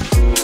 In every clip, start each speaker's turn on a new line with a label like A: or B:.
A: you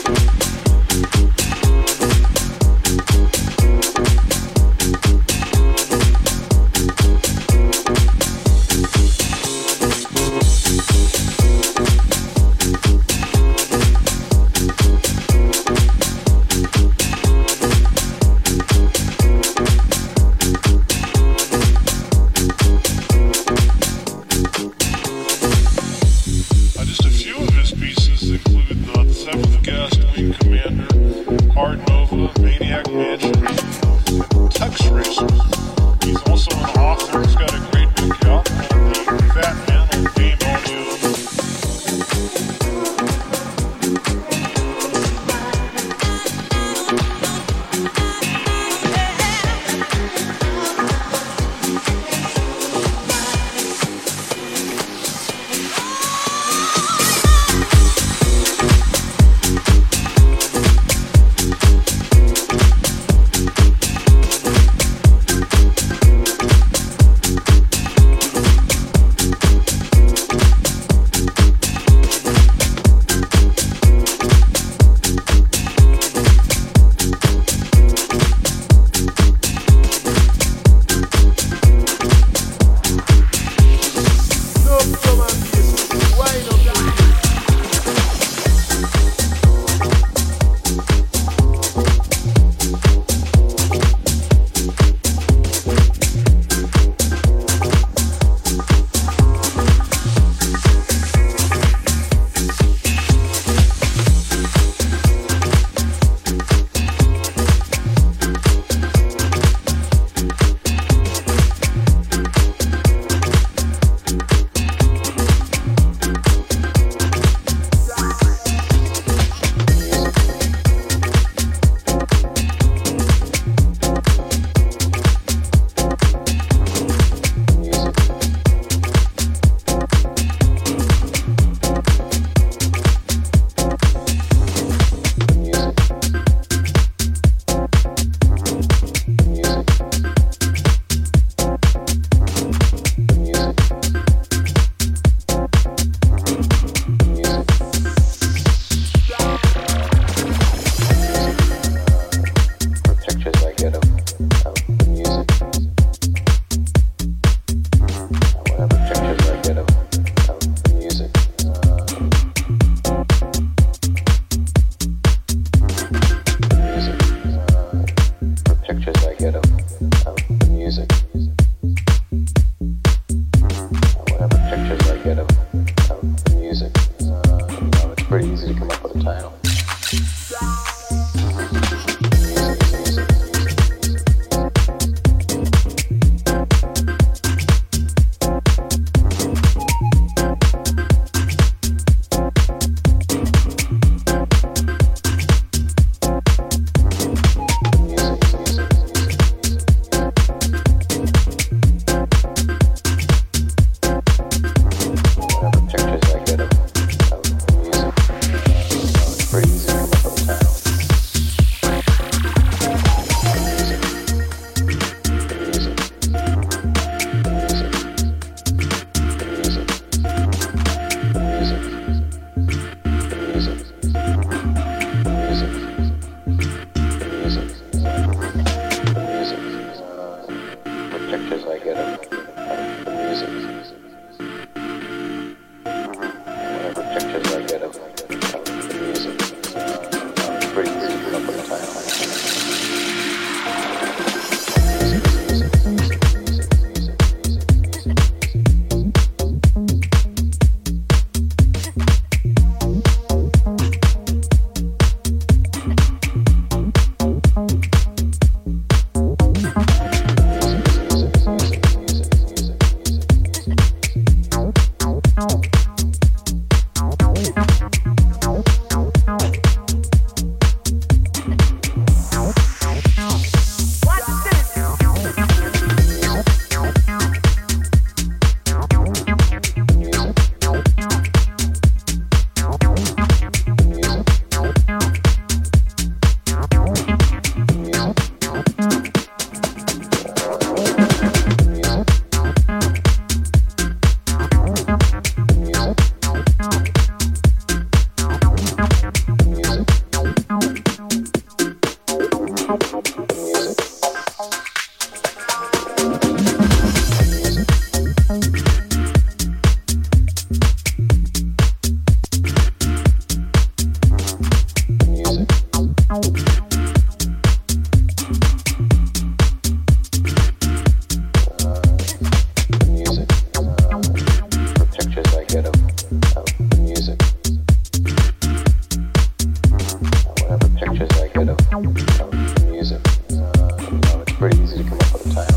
A: pretty easy to come up with a time.